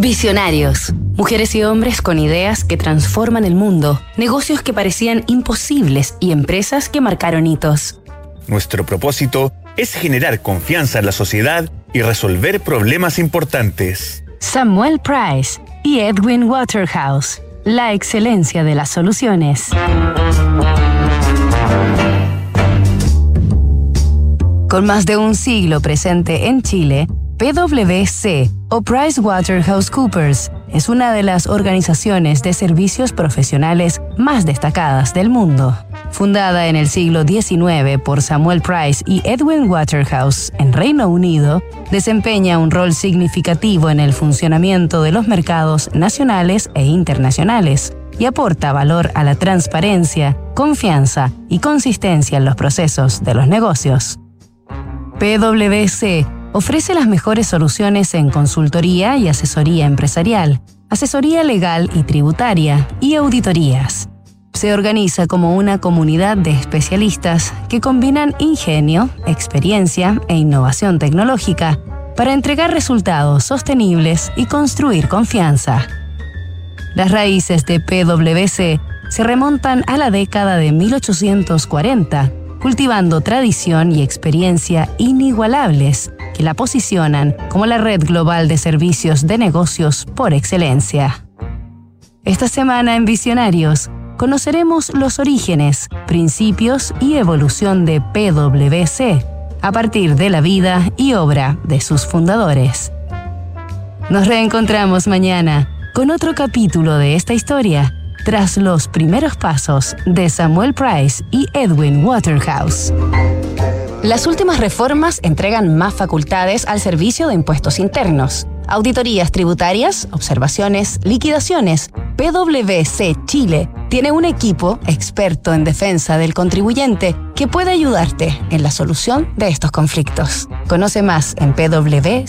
Visionarios. Mujeres y hombres con ideas que transforman el mundo, negocios que parecían imposibles y empresas que marcaron hitos. Nuestro propósito es generar confianza en la sociedad y resolver problemas importantes. Samuel Price y Edwin Waterhouse. La excelencia de las soluciones. Con más de un siglo presente en Chile, PwC o PricewaterhouseCoopers es una de las organizaciones de servicios profesionales más destacadas del mundo. Fundada en el siglo XIX por Samuel Price y Edwin Waterhouse en Reino Unido, desempeña un rol significativo en el funcionamiento de los mercados nacionales e internacionales y aporta valor a la transparencia, confianza y consistencia en los procesos de los negocios. PwC ofrece las mejores soluciones en consultoría y asesoría empresarial, asesoría legal y tributaria y auditorías. Se organiza como una comunidad de especialistas que combinan ingenio, experiencia e innovación tecnológica para entregar resultados sostenibles y construir confianza. Las raíces de PwC se remontan a la década de 1840, cultivando tradición y experiencia inigualables la posicionan como la red global de servicios de negocios por excelencia. Esta semana en Visionarios conoceremos los orígenes, principios y evolución de PwC a partir de la vida y obra de sus fundadores. Nos reencontramos mañana con otro capítulo de esta historia tras los primeros pasos de Samuel Price y Edwin Waterhouse. Las últimas reformas entregan más facultades al servicio de impuestos internos. Auditorías tributarias, observaciones, liquidaciones. PwC Chile tiene un equipo experto en defensa del contribuyente que puede ayudarte en la solución de estos conflictos. Conoce más en pwc.cl.